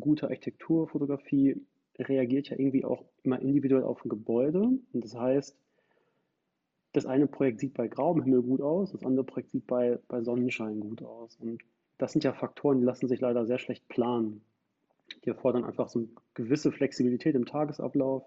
gute Architekturfotografie reagiert ja irgendwie auch immer individuell auf ein Gebäude. Und das heißt, das eine Projekt sieht bei grauem Himmel gut aus, das andere Projekt sieht bei, bei Sonnenschein gut aus. Und das sind ja Faktoren, die lassen sich leider sehr schlecht planen. Die erfordern einfach so eine gewisse Flexibilität im Tagesablauf.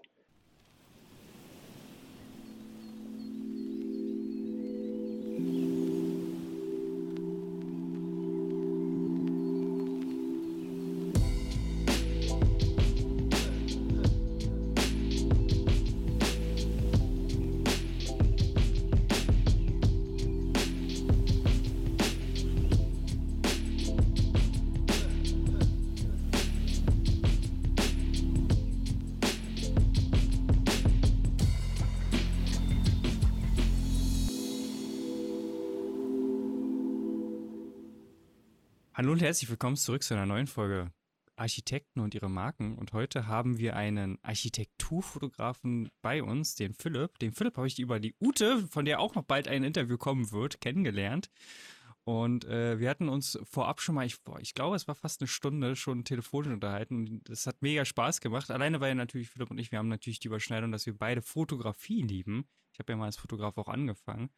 Herzlich willkommen zurück zu einer neuen Folge Architekten und ihre Marken. Und heute haben wir einen Architekturfotografen bei uns, den Philipp. Den Philipp habe ich über die Ute, von der auch noch bald ein Interview kommen wird, kennengelernt. Und äh, wir hatten uns vorab schon mal, ich, boah, ich glaube, es war fast eine Stunde schon telefonisch unterhalten. Das hat mega Spaß gemacht. Alleine weil natürlich Philipp und ich, wir haben natürlich die Überschneidung, dass wir beide Fotografie lieben. Ich habe ja mal als Fotograf auch angefangen.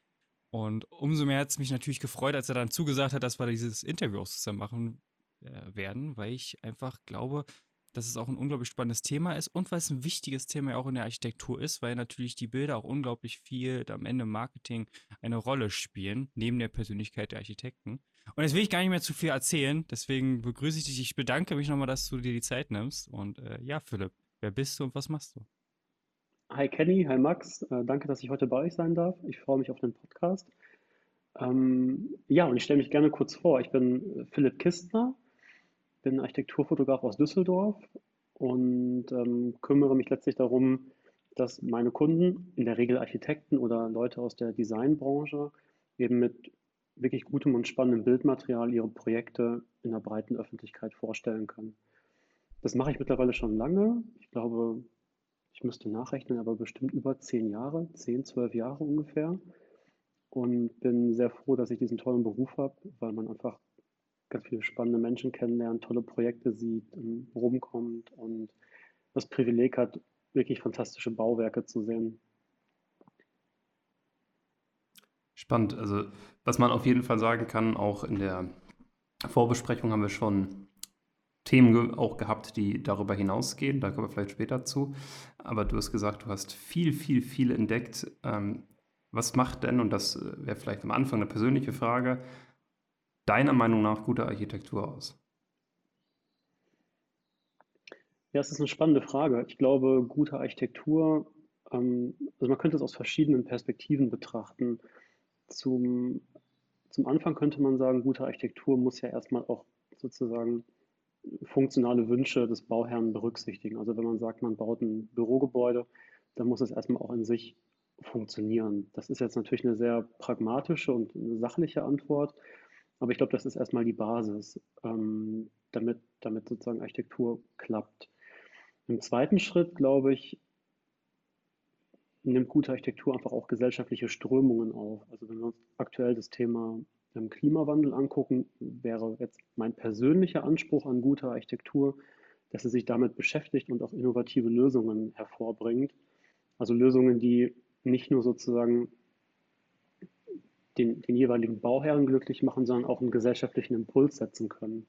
Und umso mehr hat es mich natürlich gefreut, als er dann zugesagt hat, dass wir dieses Interview auch zusammen machen äh, werden, weil ich einfach glaube, dass es auch ein unglaublich spannendes Thema ist und weil es ein wichtiges Thema auch in der Architektur ist, weil natürlich die Bilder auch unglaublich viel am Ende Marketing eine Rolle spielen, neben der Persönlichkeit der Architekten. Und jetzt will ich gar nicht mehr zu viel erzählen, deswegen begrüße ich dich. Ich bedanke mich nochmal, dass du dir die Zeit nimmst. Und äh, ja, Philipp, wer bist du und was machst du? Hi Kenny, hi Max, äh, danke, dass ich heute bei euch sein darf. Ich freue mich auf den Podcast. Ähm, ja, und ich stelle mich gerne kurz vor. Ich bin Philipp Kistner, bin Architekturfotograf aus Düsseldorf und ähm, kümmere mich letztlich darum, dass meine Kunden, in der Regel Architekten oder Leute aus der Designbranche, eben mit wirklich gutem und spannendem Bildmaterial ihre Projekte in der breiten Öffentlichkeit vorstellen können. Das mache ich mittlerweile schon lange. Ich glaube, ich müsste nachrechnen, aber bestimmt über zehn Jahre, zehn, zwölf Jahre ungefähr. Und bin sehr froh, dass ich diesen tollen Beruf habe, weil man einfach ganz viele spannende Menschen kennenlernt, tolle Projekte sieht, rumkommt und das Privileg hat, wirklich fantastische Bauwerke zu sehen. Spannend. Also, was man auf jeden Fall sagen kann, auch in der Vorbesprechung haben wir schon Themen auch gehabt, die darüber hinausgehen. Da kommen wir vielleicht später zu. Aber du hast gesagt, du hast viel, viel, viel entdeckt. Ähm, was macht denn, und das äh, wäre vielleicht am Anfang eine persönliche Frage, deiner Meinung nach gute Architektur aus? Ja, es ist eine spannende Frage. Ich glaube, gute Architektur, ähm, also man könnte es aus verschiedenen Perspektiven betrachten. Zum, zum Anfang könnte man sagen, gute Architektur muss ja erstmal auch sozusagen funktionale Wünsche des Bauherrn berücksichtigen. Also wenn man sagt, man baut ein Bürogebäude, dann muss es erstmal auch in sich funktionieren. Das ist jetzt natürlich eine sehr pragmatische und sachliche Antwort, aber ich glaube, das ist erstmal die Basis, ähm, damit, damit sozusagen Architektur klappt. Im zweiten Schritt, glaube ich, nimmt gute Architektur einfach auch gesellschaftliche Strömungen auf. Also wenn wir uns aktuell das Thema Klimawandel angucken, wäre jetzt mein persönlicher Anspruch an guter Architektur, dass sie sich damit beschäftigt und auch innovative Lösungen hervorbringt. Also Lösungen, die nicht nur sozusagen den, den jeweiligen Bauherren glücklich machen, sondern auch einen gesellschaftlichen Impuls setzen können.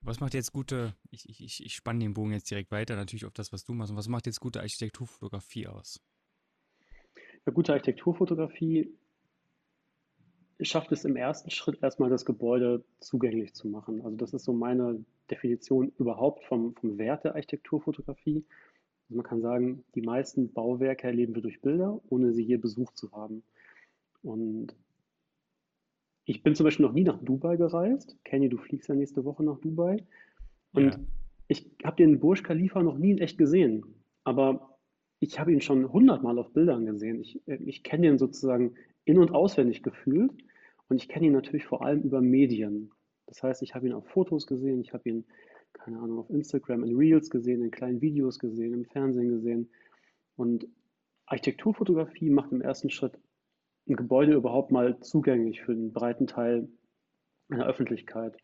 Was macht jetzt gute, ich, ich, ich spanne den Bogen jetzt direkt weiter, natürlich auf das, was du machst. Und was macht jetzt gute Architekturfotografie aus? Eine gute Architekturfotografie schafft es im ersten Schritt erstmal das Gebäude zugänglich zu machen. Also das ist so meine Definition überhaupt vom, vom Wert der Architekturfotografie. Also man kann sagen, die meisten Bauwerke erleben wir durch Bilder, ohne sie je besucht zu haben. Und ich bin zum Beispiel noch nie nach Dubai gereist. Kenny, du fliegst ja nächste Woche nach Dubai. Und ja. ich habe den Burj Khalifa noch nie in echt gesehen. Aber ich habe ihn schon hundertmal auf Bildern gesehen. Ich, äh, ich kenne ihn sozusagen in- und auswendig gefühlt und ich kenne ihn natürlich vor allem über Medien. Das heißt, ich habe ihn auf Fotos gesehen, ich habe ihn, keine Ahnung, auf Instagram in Reels gesehen, in kleinen Videos gesehen, im Fernsehen gesehen. Und Architekturfotografie macht im ersten Schritt ein Gebäude überhaupt mal zugänglich für einen breiten Teil einer Öffentlichkeit.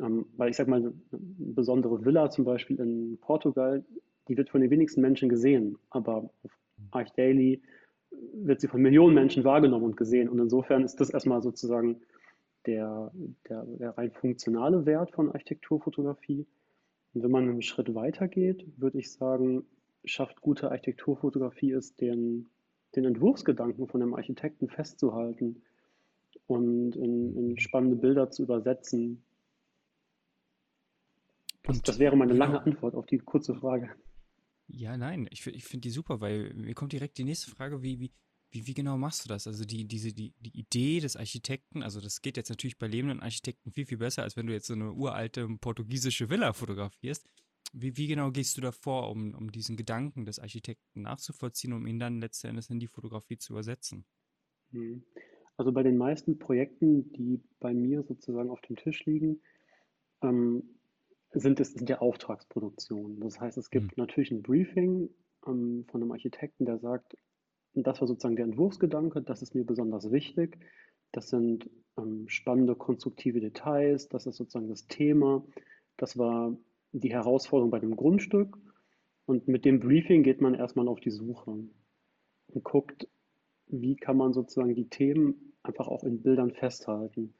Ähm, weil ich sage mal, eine besondere Villa zum Beispiel in Portugal, die wird von den wenigsten Menschen gesehen, aber auf ArchDaily wird sie von Millionen Menschen wahrgenommen und gesehen. Und insofern ist das erstmal sozusagen der, der, der rein funktionale Wert von Architekturfotografie. Und wenn man einen Schritt weiter geht, würde ich sagen, schafft gute Architekturfotografie es, den, den Entwurfsgedanken von dem Architekten festzuhalten und in, in spannende Bilder zu übersetzen. Das, das wäre meine lange Antwort auf die kurze Frage. Ja, nein, ich, ich finde die super, weil mir kommt direkt die nächste Frage, wie, wie, wie, wie genau machst du das? Also die, diese, die, die Idee des Architekten, also das geht jetzt natürlich bei lebenden Architekten viel, viel besser, als wenn du jetzt so eine uralte portugiesische Villa fotografierst. Wie, wie genau gehst du da vor, um, um diesen Gedanken des Architekten nachzuvollziehen, um ihn dann letzten Endes in die Fotografie zu übersetzen? Hm. Also bei den meisten Projekten, die bei mir sozusagen auf dem Tisch liegen, ähm, sind es sind ja Auftragsproduktionen. Das heißt, es gibt mhm. natürlich ein Briefing ähm, von einem Architekten, der sagt, das war sozusagen der Entwurfsgedanke, das ist mir besonders wichtig. Das sind ähm, spannende, konstruktive Details, das ist sozusagen das Thema. Das war die Herausforderung bei dem Grundstück. Und mit dem Briefing geht man erstmal auf die Suche und guckt, wie kann man sozusagen die Themen einfach auch in Bildern festhalten.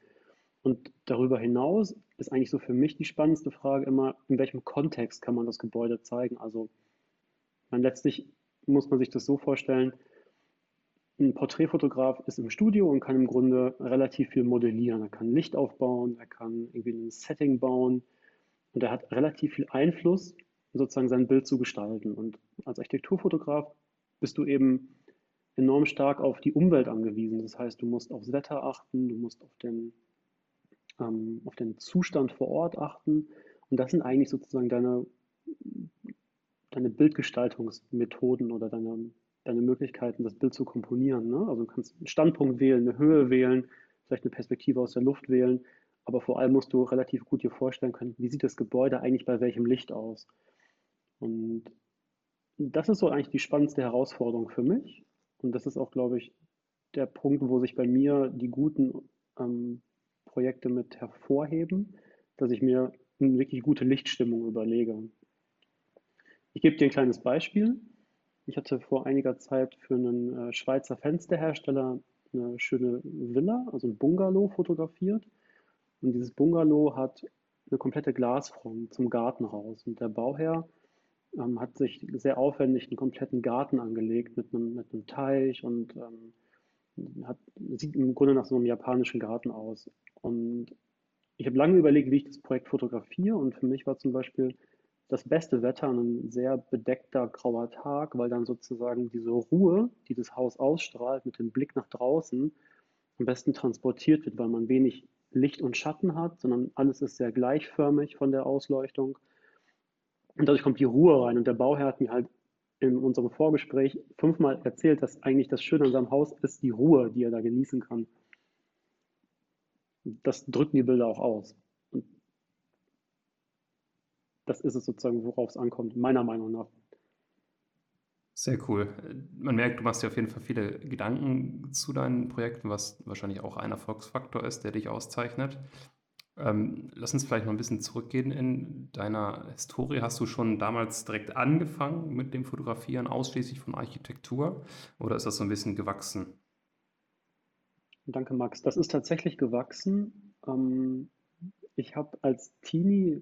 Und darüber hinaus ist eigentlich so für mich die spannendste Frage immer, in welchem Kontext kann man das Gebäude zeigen? Also man letztlich muss man sich das so vorstellen, ein Porträtfotograf ist im Studio und kann im Grunde relativ viel modellieren. Er kann Licht aufbauen, er kann irgendwie ein Setting bauen und er hat relativ viel Einfluss, sozusagen sein Bild zu gestalten. Und als Architekturfotograf bist du eben enorm stark auf die Umwelt angewiesen. Das heißt, du musst aufs Wetter achten, du musst auf den ähm, auf den Zustand vor Ort achten. Und das sind eigentlich sozusagen deine, deine Bildgestaltungsmethoden oder deine, deine Möglichkeiten, das Bild zu komponieren. Ne? Also du kannst einen Standpunkt wählen, eine Höhe wählen, vielleicht eine Perspektive aus der Luft wählen, aber vor allem musst du relativ gut dir vorstellen können, wie sieht das Gebäude eigentlich bei welchem Licht aus. Und das ist so eigentlich die spannendste Herausforderung für mich. Und das ist auch, glaube ich, der Punkt, wo sich bei mir die guten ähm, Projekte mit hervorheben, dass ich mir eine wirklich gute Lichtstimmung überlege. Ich gebe dir ein kleines Beispiel. Ich hatte vor einiger Zeit für einen äh, Schweizer Fensterhersteller eine schöne Villa, also ein Bungalow fotografiert. Und dieses Bungalow hat eine komplette Glasfront zum Garten raus. Und der Bauherr ähm, hat sich sehr aufwendig einen kompletten Garten angelegt mit einem, mit einem Teich und ähm, hat, sieht im Grunde nach so einem japanischen Garten aus. Und ich habe lange überlegt, wie ich das Projekt fotografiere. Und für mich war zum Beispiel das beste Wetter ein sehr bedeckter grauer Tag, weil dann sozusagen diese Ruhe, die das Haus ausstrahlt, mit dem Blick nach draußen am besten transportiert wird, weil man wenig Licht und Schatten hat, sondern alles ist sehr gleichförmig von der Ausleuchtung. Und dadurch kommt die Ruhe rein. Und der Bauherr hat mir halt in unserem Vorgespräch fünfmal erzählt, dass eigentlich das Schöne an seinem Haus ist die Ruhe, die er da genießen kann das drücken die Bilder auch aus. Und das ist es sozusagen, worauf es ankommt, meiner Meinung nach. Sehr cool. Man merkt, du machst dir auf jeden Fall viele Gedanken zu deinen Projekten, was wahrscheinlich auch ein Erfolgsfaktor ist, der dich auszeichnet. Ähm, lass uns vielleicht noch ein bisschen zurückgehen in deiner Historie. Hast du schon damals direkt angefangen mit dem Fotografieren ausschließlich von Architektur oder ist das so ein bisschen gewachsen? Danke, Max. Das ist tatsächlich gewachsen. Ähm, ich habe als Teenie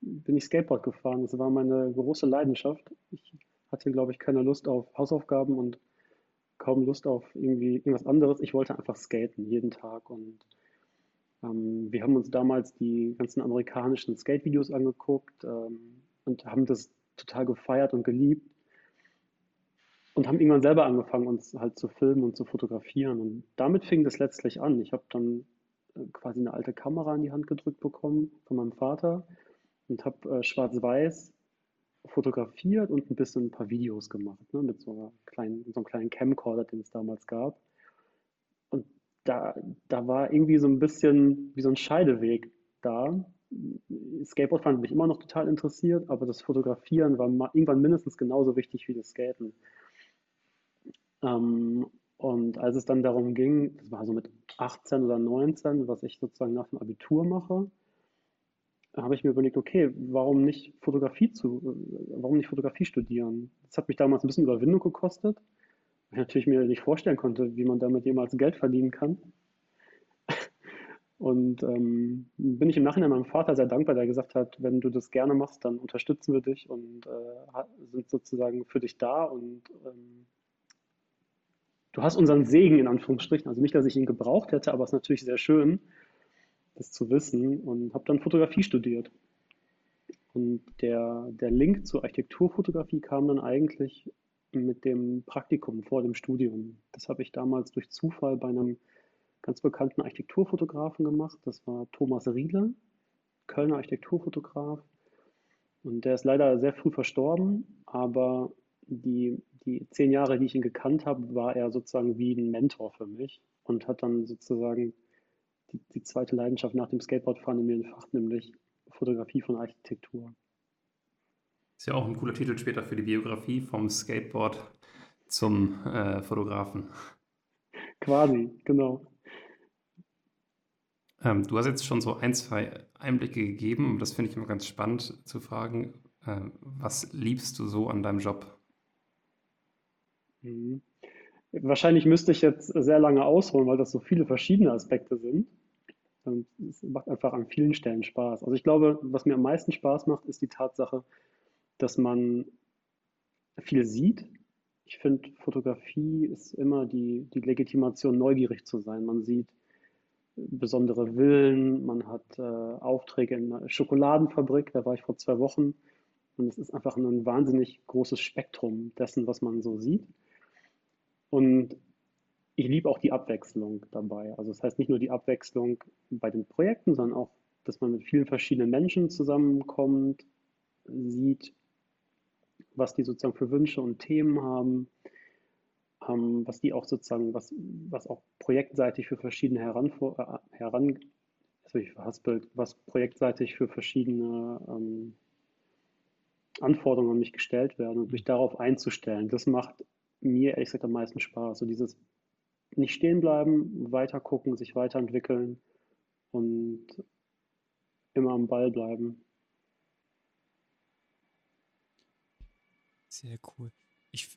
bin ich Skateboard gefahren. Das war meine große Leidenschaft. Ich hatte, glaube ich, keine Lust auf Hausaufgaben und kaum Lust auf irgendwie irgendwas anderes. Ich wollte einfach skaten jeden Tag und ähm, wir haben uns damals die ganzen amerikanischen Skate-Videos angeguckt ähm, und haben das total gefeiert und geliebt und haben irgendwann selber angefangen, uns halt zu filmen und zu fotografieren. Und damit fing das letztlich an. Ich habe dann äh, quasi eine alte Kamera in die Hand gedrückt bekommen von meinem Vater und habe äh, schwarz-weiß fotografiert und ein bisschen ein paar Videos gemacht, ne, mit so, einer kleinen, so einem kleinen Camcorder, den es damals gab. Da, da war irgendwie so ein bisschen wie so ein Scheideweg da. Skateboardfahren hat mich immer noch total interessiert, aber das Fotografieren war irgendwann mindestens genauso wichtig wie das Skaten. Ähm, und als es dann darum ging, das war so mit 18 oder 19, was ich sozusagen nach dem Abitur mache, habe ich mir überlegt, okay, warum nicht Fotografie zu, warum nicht Fotografie studieren? Das hat mich damals ein bisschen Überwindung gekostet, ich natürlich mir nicht vorstellen konnte, wie man damit jemals Geld verdienen kann. Und ähm, bin ich im Nachhinein meinem Vater sehr dankbar, der gesagt hat, wenn du das gerne machst, dann unterstützen wir dich und äh, sind sozusagen für dich da und ähm, du hast unseren Segen in Anführungsstrichen. Also nicht, dass ich ihn gebraucht hätte, aber es ist natürlich sehr schön, das zu wissen und habe dann Fotografie studiert. Und der, der Link zur Architekturfotografie kam dann eigentlich mit dem Praktikum vor dem Studium. Das habe ich damals durch Zufall bei einem ganz bekannten Architekturfotografen gemacht. Das war Thomas Riele, Kölner Architekturfotograf. Und der ist leider sehr früh verstorben, aber die, die zehn Jahre, die ich ihn gekannt habe, war er sozusagen wie ein Mentor für mich und hat dann sozusagen die, die zweite Leidenschaft nach dem Skateboardfahren in mir entfacht, nämlich Fotografie von Architektur. Ist ja auch ein cooler Titel später für die Biografie vom Skateboard zum äh, Fotografen. Quasi, genau. Ähm, du hast jetzt schon so ein, zwei Einblicke gegeben. Das finde ich immer ganz spannend zu fragen. Äh, was liebst du so an deinem Job? Mhm. Wahrscheinlich müsste ich jetzt sehr lange ausholen, weil das so viele verschiedene Aspekte sind. Und es macht einfach an vielen Stellen Spaß. Also ich glaube, was mir am meisten Spaß macht, ist die Tatsache, dass man viel sieht. Ich finde, Fotografie ist immer die, die Legitimation, neugierig zu sein. Man sieht besondere Villen, man hat äh, Aufträge in einer Schokoladenfabrik, da war ich vor zwei Wochen. Und es ist einfach ein wahnsinnig großes Spektrum dessen, was man so sieht. Und ich liebe auch die Abwechslung dabei. Also das heißt nicht nur die Abwechslung bei den Projekten, sondern auch, dass man mit vielen verschiedenen Menschen zusammenkommt, sieht, was die sozusagen für Wünsche und Themen haben ähm, was die auch sozusagen, was, was auch projektseitig für verschiedene Heranfor äh, heran, verhaspelt, was projektseitig für verschiedene ähm, Anforderungen an mich gestellt werden und mich darauf einzustellen. Das macht mir ehrlich gesagt am meisten Spaß. So dieses nicht stehen bleiben, weiter gucken, sich weiterentwickeln und immer am Ball bleiben. Sehr cool. Ich,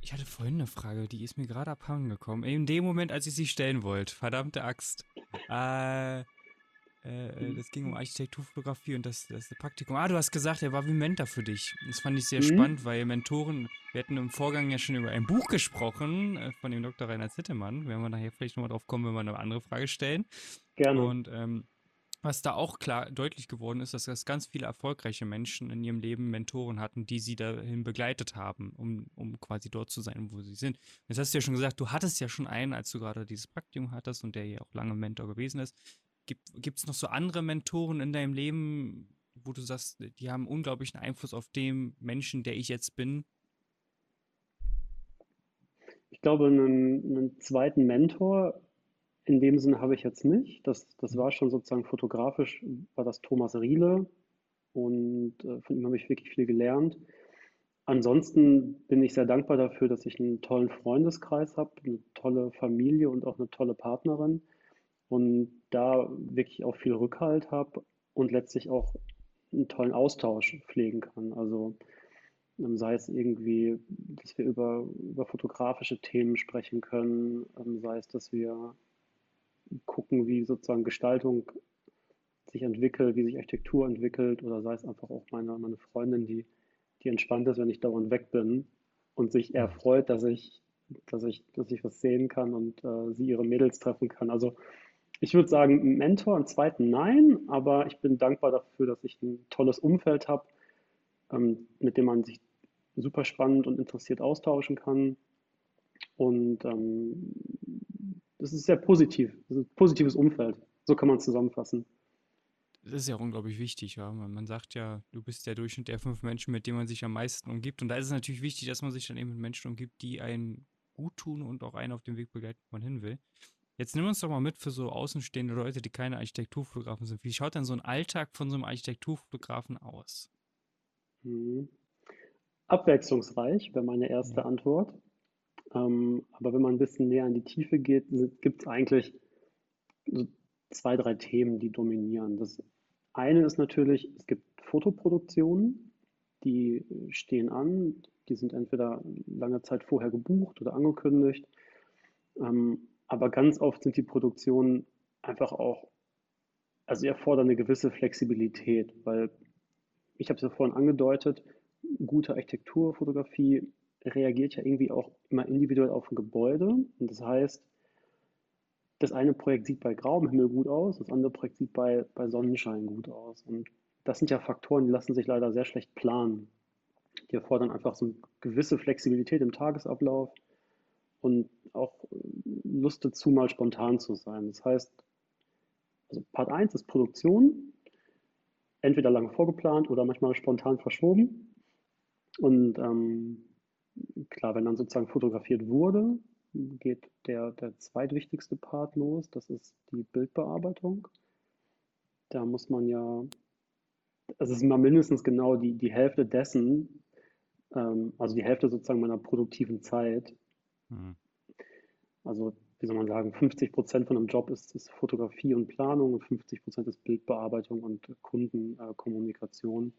ich hatte vorhin eine Frage, die ist mir gerade abhanden gekommen. In dem Moment, als ich sie stellen wollte. Verdammte Axt. Äh, äh, das ging um Architekturfotografie und das, das Praktikum. Ah, du hast gesagt, er war wie Mentor für dich. Das fand ich sehr mhm. spannend, weil Mentoren, wir hatten im Vorgang ja schon über ein Buch gesprochen äh, von dem Dr. Rainer Zittemann. Werden wir nachher vielleicht nochmal drauf kommen, wenn wir eine andere Frage stellen. Gerne. Und ähm, was da auch klar deutlich geworden ist, dass das ganz viele erfolgreiche Menschen in ihrem Leben Mentoren hatten, die sie dahin begleitet haben, um, um quasi dort zu sein, wo sie sind. Jetzt hast du ja schon gesagt, du hattest ja schon einen, als du gerade dieses Praktikum hattest und der ja auch lange Mentor gewesen ist. Gibt es noch so andere Mentoren in deinem Leben, wo du sagst, die haben unglaublichen Einfluss auf den Menschen, der ich jetzt bin? Ich glaube, einen, einen zweiten Mentor in dem Sinne habe ich jetzt nicht. Das, das war schon sozusagen fotografisch, war das Thomas Riele und äh, von ihm habe ich wirklich viel gelernt. Ansonsten bin ich sehr dankbar dafür, dass ich einen tollen Freundeskreis habe, eine tolle Familie und auch eine tolle Partnerin und da wirklich auch viel Rückhalt habe und letztlich auch einen tollen Austausch pflegen kann. Also ähm, sei es irgendwie, dass wir über, über fotografische Themen sprechen können, ähm, sei es, dass wir gucken, wie sozusagen Gestaltung sich entwickelt, wie sich Architektur entwickelt oder sei es einfach auch meine, meine Freundin, die, die entspannt ist, wenn ich dauernd weg bin und sich eher freut, dass ich, dass ich, dass ich was sehen kann und äh, sie ihre Mädels treffen kann. Also ich würde sagen, Mentor, einen zweiten nein, aber ich bin dankbar dafür, dass ich ein tolles Umfeld habe, ähm, mit dem man sich super spannend und interessiert austauschen kann. Und ähm, das ist sehr positiv. Das ist ein positives Umfeld. So kann man es zusammenfassen. Das ist ja unglaublich wichtig, ja. Man sagt ja, du bist der Durchschnitt der fünf Menschen, mit denen man sich am meisten umgibt. Und da ist es natürlich wichtig, dass man sich dann eben mit Menschen umgibt, die einen gut tun und auch einen auf dem Weg begleiten, wo man hin will. Jetzt nimm uns doch mal mit für so außenstehende Leute, die keine Architekturfotografen sind. Wie schaut denn so ein Alltag von so einem Architekturfotografen aus? Mhm. Abwechslungsreich wäre meine erste ja. Antwort. Ähm, aber wenn man ein bisschen näher in die Tiefe geht, gibt es eigentlich so zwei, drei Themen, die dominieren. Das eine ist natürlich, es gibt Fotoproduktionen, die stehen an, die sind entweder lange Zeit vorher gebucht oder angekündigt. Ähm, aber ganz oft sind die Produktionen einfach auch, also sie erfordern eine gewisse Flexibilität, weil ich habe es ja vorhin angedeutet, gute Architekturfotografie reagiert ja irgendwie auch immer individuell auf ein Gebäude. Und das heißt, das eine Projekt sieht bei grauem Himmel gut aus, das andere Projekt sieht bei, bei Sonnenschein gut aus. Und das sind ja Faktoren, die lassen sich leider sehr schlecht planen. Die erfordern einfach so eine gewisse Flexibilität im Tagesablauf und auch Lust dazu, mal spontan zu sein. Das heißt, also Part 1 ist Produktion, entweder lange vorgeplant oder manchmal spontan verschoben. Und ähm, klar, wenn dann sozusagen fotografiert wurde, geht der, der zweitwichtigste Part los, das ist die Bildbearbeitung. Da muss man ja, also es ist mal mindestens genau die, die Hälfte dessen, ähm, also die Hälfte sozusagen meiner produktiven Zeit. Mhm. Also, wie soll man sagen, 50 Prozent von einem Job ist, ist Fotografie und Planung und 50 Prozent ist Bildbearbeitung und Kundenkommunikation.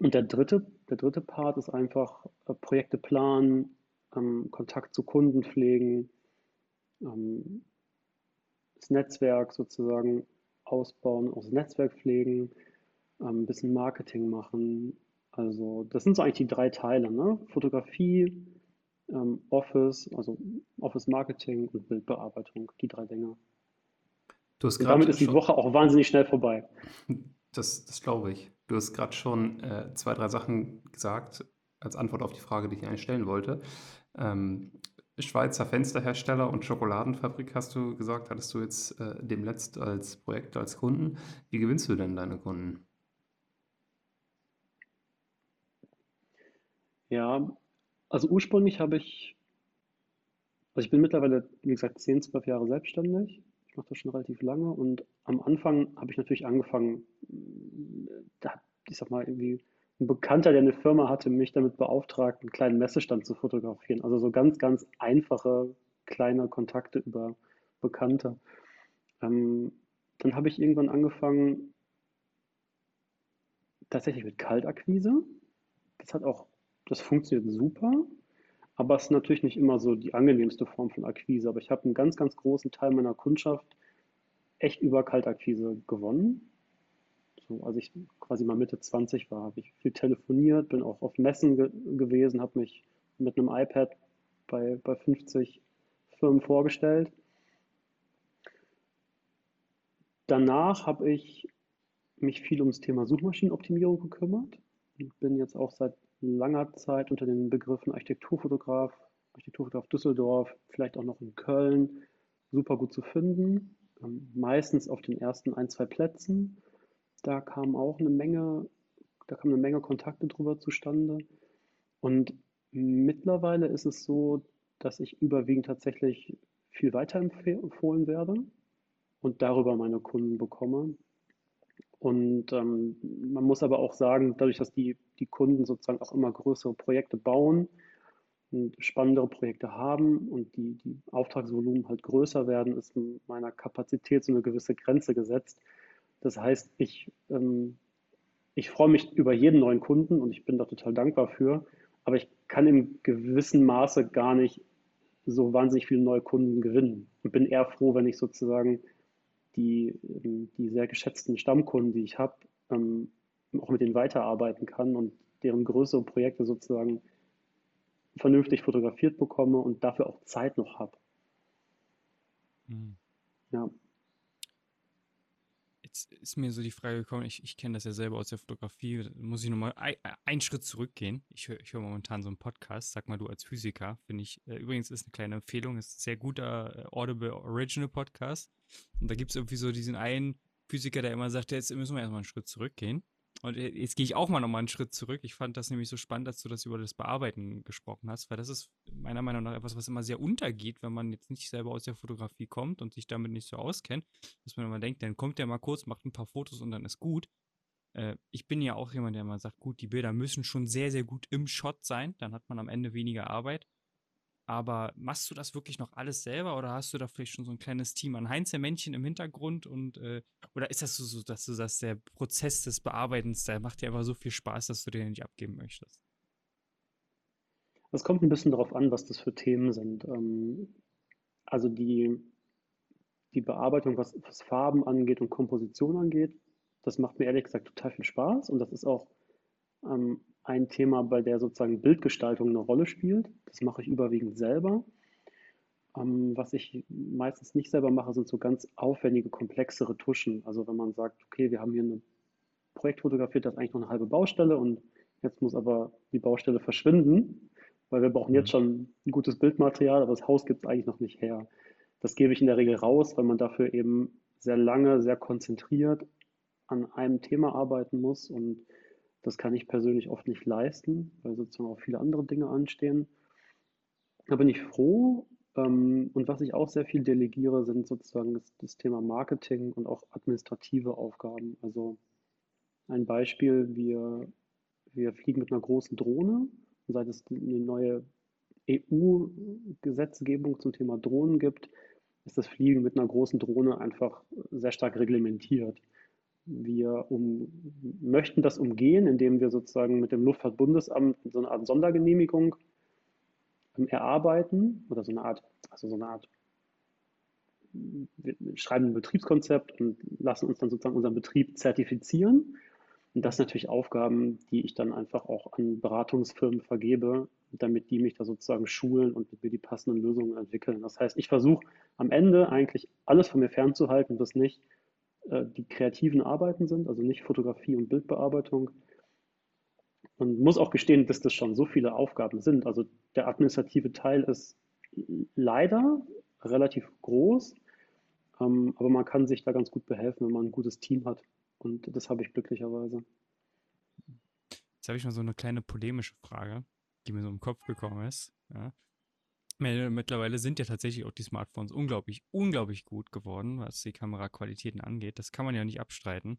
Und der dritte, der dritte Part ist einfach äh, Projekte planen, ähm, Kontakt zu Kunden pflegen, ähm, das Netzwerk sozusagen ausbauen, auch das Netzwerk pflegen, ähm, ein bisschen Marketing machen. Also das sind so eigentlich die drei Teile, ne? Fotografie, ähm, Office, also Office Marketing und Bildbearbeitung, die drei Dinge. und damit ist die Woche auch wahnsinnig schnell vorbei. Das, das glaube ich. Du hast gerade schon äh, zwei, drei Sachen gesagt als Antwort auf die Frage, die ich eigentlich stellen wollte. Ähm, Schweizer Fensterhersteller und Schokoladenfabrik hast du gesagt, hattest du jetzt äh, demnächst als Projekt, als Kunden. Wie gewinnst du denn deine Kunden? Ja, also ursprünglich habe ich, also ich bin mittlerweile, wie gesagt, 10, 12 Jahre selbstständig. Ich mache das schon relativ lange und am Anfang habe ich natürlich angefangen, da, ich sag mal, irgendwie ein Bekannter, der eine Firma hatte, mich damit beauftragt, einen kleinen Messestand zu fotografieren. Also so ganz, ganz einfache, kleine Kontakte über Bekannte. Ähm, dann habe ich irgendwann angefangen, tatsächlich mit Kaltakquise. Das hat auch, das funktioniert super, aber es ist natürlich nicht immer so die angenehmste Form von Akquise. Aber ich habe einen ganz, ganz großen Teil meiner Kundschaft echt über Kaltakquise gewonnen. So, als ich quasi mal Mitte 20 war, habe ich viel telefoniert, bin auch auf Messen ge gewesen, habe mich mit einem iPad bei, bei 50 Firmen vorgestellt. Danach habe ich mich viel ums Thema Suchmaschinenoptimierung gekümmert und bin jetzt auch seit langer Zeit unter den Begriffen Architekturfotograf, Architekturfotograf Düsseldorf, vielleicht auch noch in Köln, super gut zu finden. Ähm, meistens auf den ersten ein, zwei Plätzen. Da kam auch eine Menge, da kam eine Menge Kontakte drüber zustande. Und mittlerweile ist es so, dass ich überwiegend tatsächlich viel weiterempfohlen werde und darüber meine Kunden bekomme. Und ähm, man muss aber auch sagen, dadurch, dass die, die Kunden sozusagen auch immer größere Projekte bauen und spannendere Projekte haben und die, die Auftragsvolumen halt größer werden, ist meiner Kapazität so eine gewisse Grenze gesetzt, das heißt, ich, ähm, ich freue mich über jeden neuen Kunden und ich bin da total dankbar für, aber ich kann im gewissen Maße gar nicht so wahnsinnig viele neue Kunden gewinnen und bin eher froh, wenn ich sozusagen die, ähm, die sehr geschätzten Stammkunden, die ich habe, ähm, auch mit denen weiterarbeiten kann und deren größere Projekte sozusagen vernünftig fotografiert bekomme und dafür auch Zeit noch habe. Mhm. Ja jetzt ist mir so die Frage gekommen, ich, ich kenne das ja selber aus der Fotografie, da muss ich nochmal ein, einen Schritt zurückgehen. Ich höre hör momentan so einen Podcast, sag mal du als Physiker, finde ich, äh, übrigens ist eine kleine Empfehlung, ist ein sehr guter äh, Audible Original Podcast. Und da gibt es irgendwie so diesen einen Physiker, der immer sagt, jetzt müssen wir erstmal einen Schritt zurückgehen. Und jetzt gehe ich auch mal nochmal einen Schritt zurück. Ich fand das nämlich so spannend, dass du das über das Bearbeiten gesprochen hast, weil das ist meiner Meinung nach etwas, was immer sehr untergeht, wenn man jetzt nicht selber aus der Fotografie kommt und sich damit nicht so auskennt, dass man immer denkt, dann kommt der mal kurz, macht ein paar Fotos und dann ist gut. Äh, ich bin ja auch jemand, der immer sagt, gut, die Bilder müssen schon sehr, sehr gut im Shot sein, dann hat man am Ende weniger Arbeit. Aber machst du das wirklich noch alles selber oder hast du da vielleicht schon so ein kleines Team an Heinzelmännchen im Hintergrund und äh, oder ist das so, dass du sagst, der Prozess des Bearbeitens, der macht dir einfach so viel Spaß, dass du den nicht abgeben möchtest? Es kommt ein bisschen darauf an, was das für Themen sind. Ähm, also die, die Bearbeitung, was, was Farben angeht und Komposition angeht, das macht mir ehrlich gesagt total viel Spaß und das ist auch ähm, ein Thema, bei der sozusagen Bildgestaltung eine Rolle spielt. Das mache ich überwiegend selber. Ähm, was ich meistens nicht selber mache, sind so ganz aufwendige, komplexere Tuschen. Also wenn man sagt, okay, wir haben hier ein Projekt fotografiert, das ist eigentlich noch eine halbe Baustelle und jetzt muss aber die Baustelle verschwinden, weil wir brauchen jetzt mhm. schon ein gutes Bildmaterial, aber das Haus gibt es eigentlich noch nicht her. Das gebe ich in der Regel raus, weil man dafür eben sehr lange, sehr konzentriert an einem Thema arbeiten muss und das kann ich persönlich oft nicht leisten, weil sozusagen auch viele andere Dinge anstehen. Da bin ich froh. Ähm, und was ich auch sehr viel delegiere, sind sozusagen das, das Thema Marketing und auch administrative Aufgaben. Also ein Beispiel, wir, wir fliegen mit einer großen Drohne. Und seit es eine neue EU-Gesetzgebung zum Thema Drohnen gibt, ist das Fliegen mit einer großen Drohne einfach sehr stark reglementiert. Wir um, möchten das umgehen, indem wir sozusagen mit dem Luftfahrtbundesamt so eine Art Sondergenehmigung ähm, erarbeiten oder so eine Art, also so eine Art, wir schreiben ein Betriebskonzept und lassen uns dann sozusagen unseren Betrieb zertifizieren. Und das sind natürlich Aufgaben, die ich dann einfach auch an Beratungsfirmen vergebe, damit die mich da sozusagen schulen und mit mir die passenden Lösungen entwickeln. Das heißt, ich versuche am Ende eigentlich alles von mir fernzuhalten, was nicht die kreativen Arbeiten sind, also nicht Fotografie und Bildbearbeitung. Man muss auch gestehen, dass das schon so viele Aufgaben sind. Also der administrative Teil ist leider relativ groß, ähm, aber man kann sich da ganz gut behelfen, wenn man ein gutes Team hat. Und das habe ich glücklicherweise. Jetzt habe ich mal so eine kleine polemische Frage, die mir so im Kopf gekommen ist. Ja. Mittlerweile sind ja tatsächlich auch die Smartphones unglaublich, unglaublich gut geworden, was die Kameraqualitäten angeht. Das kann man ja nicht abstreiten.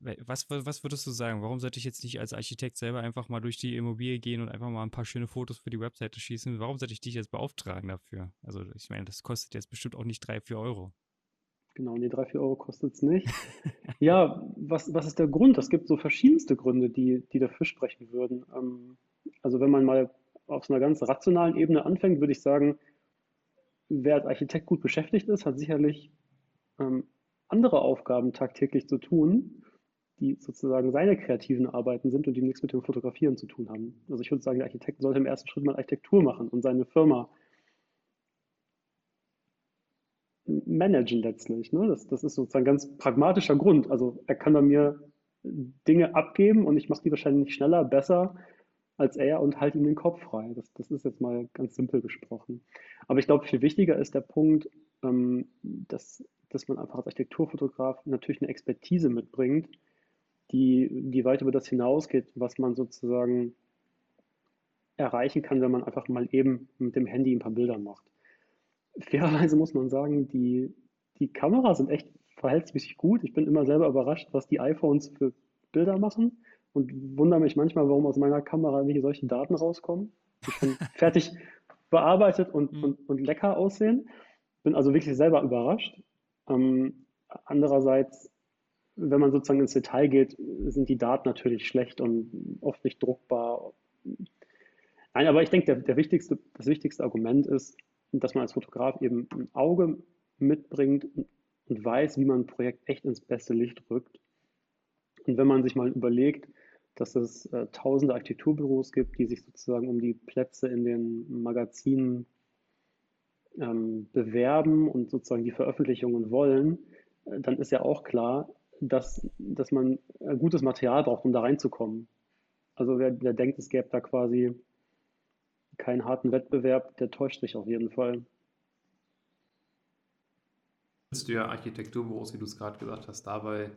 Was, was würdest du sagen? Warum sollte ich jetzt nicht als Architekt selber einfach mal durch die Immobilie gehen und einfach mal ein paar schöne Fotos für die Webseite schießen? Warum sollte ich dich jetzt beauftragen dafür? Also, ich meine, das kostet jetzt bestimmt auch nicht drei, vier Euro. Genau, nee, drei, vier Euro kostet es nicht. ja, was, was ist der Grund? Es gibt so verschiedenste Gründe, die, die dafür sprechen würden. Ähm, also, wenn man mal auf einer ganz rationalen Ebene anfängt, würde ich sagen, wer als Architekt gut beschäftigt ist, hat sicherlich ähm, andere Aufgaben tagtäglich zu tun, die sozusagen seine kreativen Arbeiten sind und die nichts mit dem Fotografieren zu tun haben. Also ich würde sagen, der Architekt sollte im ersten Schritt mal Architektur machen und seine Firma managen letztlich. Ne? Das, das ist sozusagen ein ganz pragmatischer Grund. Also er kann bei mir Dinge abgeben und ich mache die wahrscheinlich schneller, besser als er und halt ihm den Kopf frei. Das, das ist jetzt mal ganz simpel gesprochen. Aber ich glaube, viel wichtiger ist der Punkt, ähm, dass, dass man einfach als Architekturfotograf natürlich eine Expertise mitbringt, die, die weit über das hinausgeht, was man sozusagen erreichen kann, wenn man einfach mal eben mit dem Handy ein paar Bilder macht. Fairerweise muss man sagen, die, die Kameras sind echt verhältnismäßig gut. Ich bin immer selber überrascht, was die iPhones für Bilder machen und wundere mich manchmal, warum aus meiner Kamera nicht solche Daten rauskommen. Ich bin fertig bearbeitet und, mhm. und, und lecker aussehen. Bin also wirklich selber überrascht. Ähm, andererseits, wenn man sozusagen ins Detail geht, sind die Daten natürlich schlecht und oft nicht druckbar. Nein, aber ich denke, der, der wichtigste, das wichtigste Argument ist, dass man als Fotograf eben ein Auge mitbringt und weiß, wie man ein Projekt echt ins beste Licht rückt. Und wenn man sich mal überlegt, dass es äh, tausende Architekturbüros gibt, die sich sozusagen um die Plätze in den Magazinen ähm, bewerben und sozusagen die Veröffentlichungen wollen, äh, dann ist ja auch klar, dass, dass man äh, gutes Material braucht, um da reinzukommen. Also wer, wer denkt, es gäbe da quasi keinen harten Wettbewerb, der täuscht sich auf jeden Fall. Willst du ja Architekturbüros, wie du es gerade gesagt hast, dabei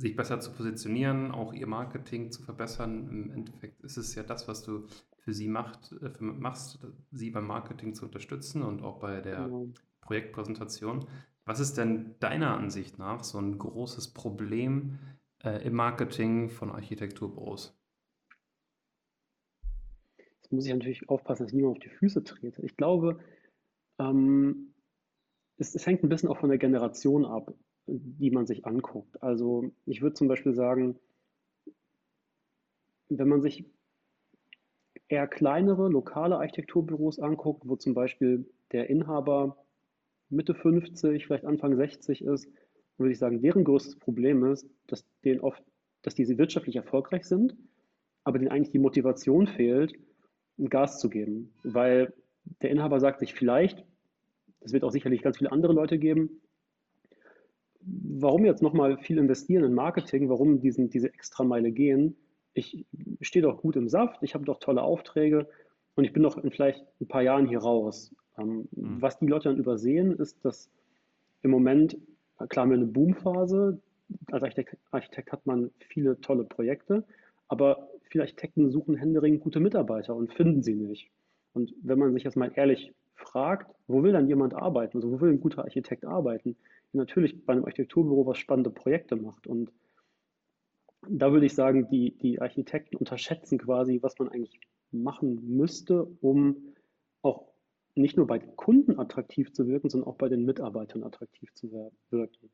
sich besser zu positionieren, auch ihr Marketing zu verbessern. Im Endeffekt ist es ja das, was du für sie macht, äh, für, machst, sie beim Marketing zu unterstützen und auch bei der genau. Projektpräsentation. Was ist denn deiner Ansicht nach so ein großes Problem äh, im Marketing von Architekturbüros? jetzt muss ich natürlich aufpassen, dass ich niemand auf die Füße trete. Ich glaube, ähm, es, es hängt ein bisschen auch von der Generation ab, die man sich anguckt. Also ich würde zum Beispiel sagen, wenn man sich eher kleinere lokale Architekturbüros anguckt, wo zum Beispiel der Inhaber Mitte 50, vielleicht Anfang 60 ist, würde ich sagen, deren größtes Problem ist, dass denen oft, dass diese wirtschaftlich erfolgreich sind, aber denen eigentlich die Motivation fehlt, Gas zu geben. Weil der Inhaber sagt sich vielleicht, es wird auch sicherlich ganz viele andere Leute geben, warum jetzt nochmal viel investieren in Marketing, warum diesen, diese Extrameile gehen, ich stehe doch gut im Saft, ich habe doch tolle Aufträge und ich bin doch in vielleicht ein paar Jahren hier raus. Ähm, mhm. Was die Leute dann übersehen, ist, dass im Moment, klar wir eine Boomphase, als Architekt, Architekt hat man viele tolle Projekte, aber viele Architekten suchen händeringend gute Mitarbeiter und finden sie nicht. Und wenn man sich jetzt mal ehrlich fragt, wo will dann jemand arbeiten? Also wo will ein guter Architekt arbeiten? Natürlich bei einem Architekturbüro, was spannende Projekte macht. Und da würde ich sagen, die, die Architekten unterschätzen quasi, was man eigentlich machen müsste, um auch nicht nur bei den Kunden attraktiv zu wirken, sondern auch bei den Mitarbeitern attraktiv zu wirken.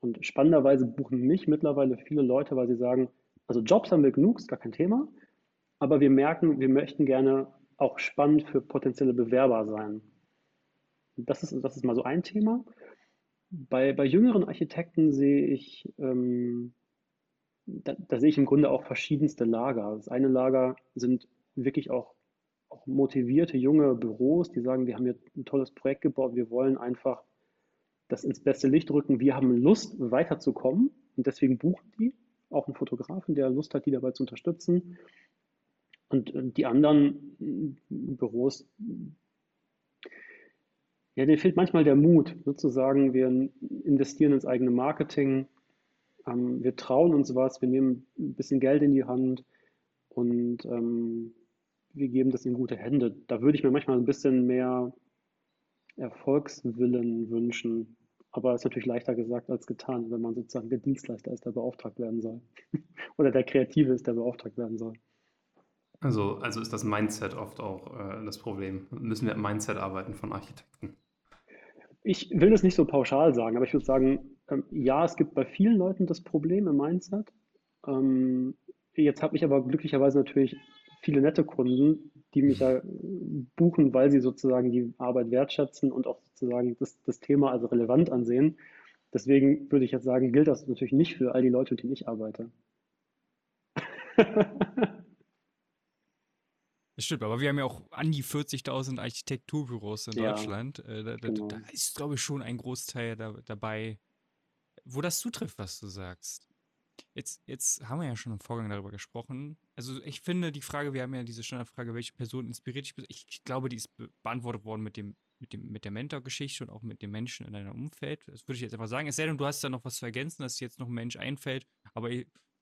Und spannenderweise buchen mich mittlerweile viele Leute, weil sie sagen, also Jobs haben wir genug, ist gar kein Thema, aber wir merken, wir möchten gerne auch spannend für potenzielle Bewerber sein. Das ist, das ist mal so ein Thema. Bei, bei jüngeren Architekten sehe ich ähm, da, da, sehe ich im Grunde auch verschiedenste Lager. Das eine Lager sind wirklich auch, auch motivierte junge Büros, die sagen, wir haben hier ein tolles Projekt gebaut, wir wollen einfach das ins beste Licht rücken, wir haben Lust weiterzukommen und deswegen buchen die auch einen Fotografen, der Lust hat, die dabei zu unterstützen. Und die anderen Büros, ja, denen fehlt manchmal der Mut, sozusagen, wir investieren ins eigene Marketing, ähm, wir trauen uns was, wir nehmen ein bisschen Geld in die Hand und ähm, wir geben das in gute Hände. Da würde ich mir manchmal ein bisschen mehr Erfolgswillen wünschen. Aber es ist natürlich leichter gesagt als getan, wenn man sozusagen der Dienstleister ist, der beauftragt werden soll. Oder der Kreative ist, der beauftragt werden soll. Also, also ist das Mindset oft auch äh, das Problem. Müssen wir im Mindset arbeiten von Architekten? Ich will das nicht so pauschal sagen, aber ich würde sagen, ähm, ja, es gibt bei vielen Leuten das Problem im Mindset. Ähm, jetzt habe ich aber glücklicherweise natürlich viele nette Kunden, die mich ja buchen, weil sie sozusagen die Arbeit wertschätzen und auch sozusagen das, das Thema als relevant ansehen. Deswegen würde ich jetzt sagen, gilt das natürlich nicht für all die Leute, mit denen ich arbeite. Das stimmt, aber wir haben ja auch an die 40.000 Architekturbüros in ja, Deutschland. Äh, da, genau. da, ist, glaube ich, schon ein Großteil da, dabei, wo das zutrifft, was du sagst. Jetzt, jetzt haben wir ja schon im Vorgang darüber gesprochen. Also ich finde die Frage, wir haben ja diese Standardfrage, welche Person inspiriert dich? Ich, ich glaube, die ist beantwortet worden mit dem, mit dem, mit der Mentorgeschichte und auch mit den Menschen in deinem Umfeld. Das würde ich jetzt einfach sagen. Es sei denn, du hast da noch was zu ergänzen, dass dir jetzt noch ein Mensch einfällt, aber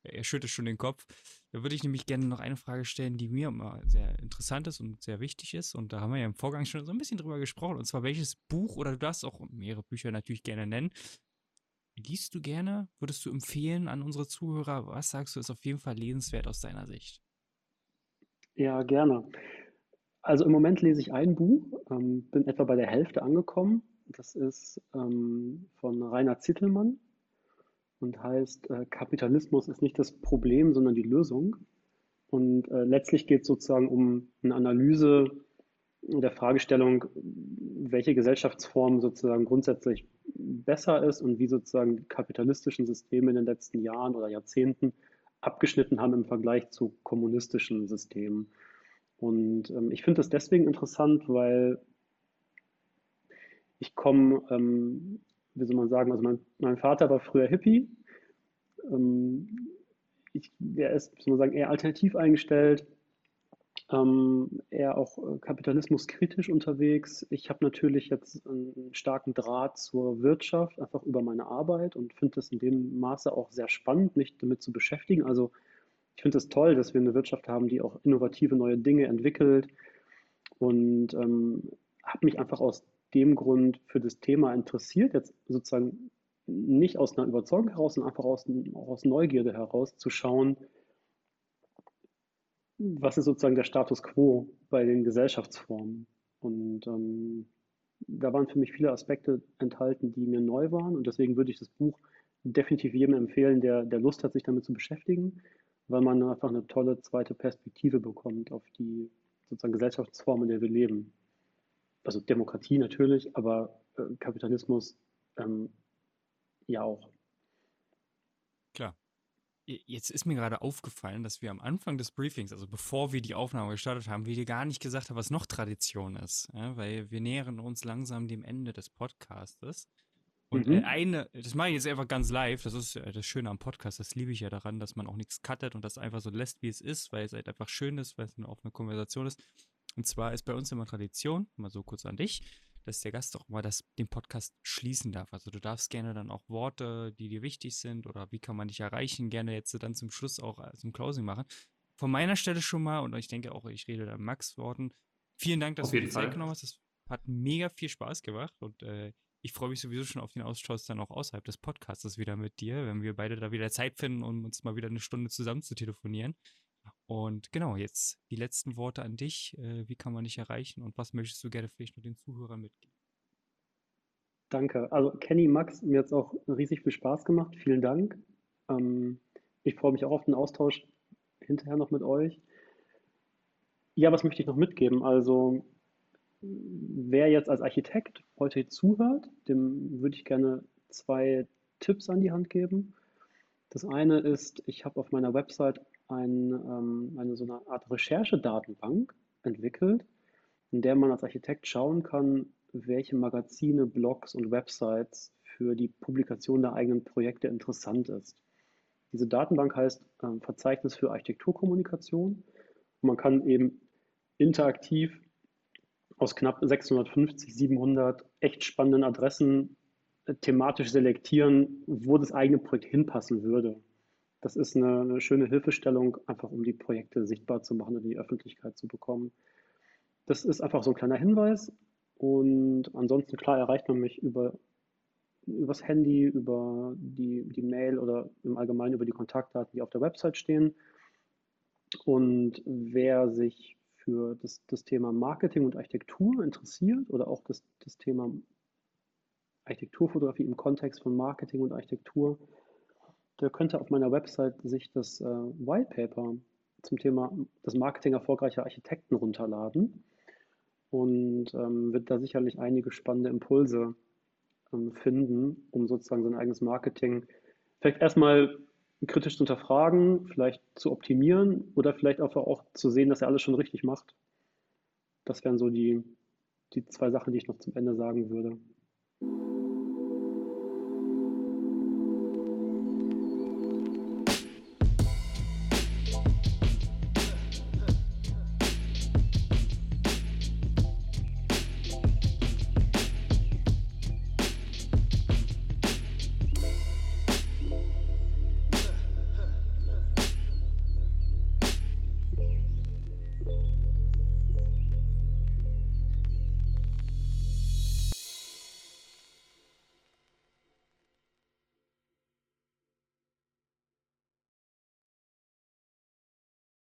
er, schüttelt schon den Kopf. Da würde ich nämlich gerne noch eine Frage stellen, die mir immer sehr interessant ist und sehr wichtig ist. Und da haben wir ja im Vorgang schon so ein bisschen drüber gesprochen. Und zwar, welches Buch, oder du darfst auch mehrere Bücher natürlich gerne nennen, Liest du gerne? Würdest du empfehlen an unsere Zuhörer? Was sagst du, ist auf jeden Fall lesenswert aus deiner Sicht? Ja, gerne. Also im Moment lese ich ein Buch, ähm, bin etwa bei der Hälfte angekommen. Das ist ähm, von Rainer Zittelmann und heißt äh, Kapitalismus ist nicht das Problem, sondern die Lösung. Und äh, letztlich geht es sozusagen um eine Analyse der Fragestellung, welche Gesellschaftsform sozusagen grundsätzlich besser ist und wie sozusagen die kapitalistischen Systeme in den letzten Jahren oder Jahrzehnten abgeschnitten haben im Vergleich zu kommunistischen Systemen. Und ähm, ich finde das deswegen interessant, weil ich komme, ähm, wie soll man sagen, also mein, mein Vater war früher Hippie. Ähm, ich, er ist, soll man sagen, eher alternativ eingestellt ähm, eher auch äh, kapitalismuskritisch unterwegs. Ich habe natürlich jetzt einen starken Draht zur Wirtschaft, einfach über meine Arbeit und finde das in dem Maße auch sehr spannend, mich damit zu beschäftigen. Also ich finde es das toll, dass wir eine Wirtschaft haben, die auch innovative neue Dinge entwickelt und ähm, habe mich einfach aus dem Grund für das Thema interessiert, jetzt sozusagen nicht aus einer Überzeugung heraus, sondern einfach aus, auch aus Neugierde heraus zu schauen, was ist sozusagen der Status quo bei den Gesellschaftsformen? Und ähm, da waren für mich viele Aspekte enthalten, die mir neu waren. Und deswegen würde ich das Buch definitiv jedem empfehlen, der, der Lust hat, sich damit zu beschäftigen, weil man einfach eine tolle zweite Perspektive bekommt auf die sozusagen Gesellschaftsform, in der wir leben. Also Demokratie natürlich, aber äh, Kapitalismus ähm, ja auch. Klar. Jetzt ist mir gerade aufgefallen, dass wir am Anfang des Briefings, also bevor wir die Aufnahme gestartet haben, wir dir gar nicht gesagt haben, was noch Tradition ist. Ja, weil wir nähern uns langsam dem Ende des Podcastes. Und äh, mhm. eine, das mache ich jetzt einfach ganz live, das ist das Schöne am Podcast, das liebe ich ja daran, dass man auch nichts cuttet und das einfach so lässt, wie es ist, weil es halt einfach schön ist, weil es eine offene Konversation ist. Und zwar ist bei uns immer Tradition, mal so kurz an dich, dass der Gast auch mal das, den Podcast schließen darf. Also du darfst gerne dann auch Worte, die dir wichtig sind oder wie kann man dich erreichen, gerne jetzt dann zum Schluss auch äh, zum Closing machen. Von meiner Stelle schon mal, und ich denke auch, ich rede da Max Worten, vielen Dank, dass du dir Zeit genommen hast. Das hat mega viel Spaß gemacht und äh, ich freue mich sowieso schon auf den Austausch dann auch außerhalb des Podcasts wieder mit dir, wenn wir beide da wieder Zeit finden, um uns mal wieder eine Stunde zusammen zu telefonieren. Und genau, jetzt die letzten Worte an dich. Äh, wie kann man dich erreichen und was möchtest du gerne vielleicht noch den Zuhörern mitgeben? Danke. Also Kenny, Max, mir hat es auch riesig viel Spaß gemacht. Vielen Dank. Ähm, ich freue mich auch auf den Austausch hinterher noch mit euch. Ja, was möchte ich noch mitgeben? Also wer jetzt als Architekt heute zuhört, dem würde ich gerne zwei Tipps an die Hand geben. Das eine ist, ich habe auf meiner Website ein, ähm, eine so eine Art Recherchedatenbank entwickelt, in der man als Architekt schauen kann, welche Magazine, Blogs und Websites für die Publikation der eigenen Projekte interessant ist. Diese Datenbank heißt äh, Verzeichnis für Architekturkommunikation. Man kann eben interaktiv aus knapp 650, 700 echt spannenden Adressen äh, thematisch selektieren, wo das eigene Projekt hinpassen würde. Das ist eine, eine, schöne Hilfestellung, einfach um die Projekte sichtbar zu machen und in die Öffentlichkeit zu bekommen. Das ist einfach so ein kleiner Hinweis. Und ansonsten, klar, erreicht man mich über übers Handy, über die, die Mail oder im Allgemeinen über die Kontaktdaten, die auf der Website stehen. Und wer sich für das, das Thema Marketing und Architektur interessiert oder auch das, das Thema Architekturfotografie im Kontext von Marketing und Architektur der könnte auf meiner Website sich das äh, White Paper zum Thema das Marketing erfolgreicher Architekten runterladen und ähm, wird da sicherlich einige spannende Impulse ähm, finden, um sozusagen sein eigenes Marketing vielleicht erstmal kritisch zu hinterfragen, vielleicht zu optimieren oder vielleicht einfach auch zu sehen, dass er alles schon richtig macht. Das wären so die, die zwei Sachen, die ich noch zum Ende sagen würde.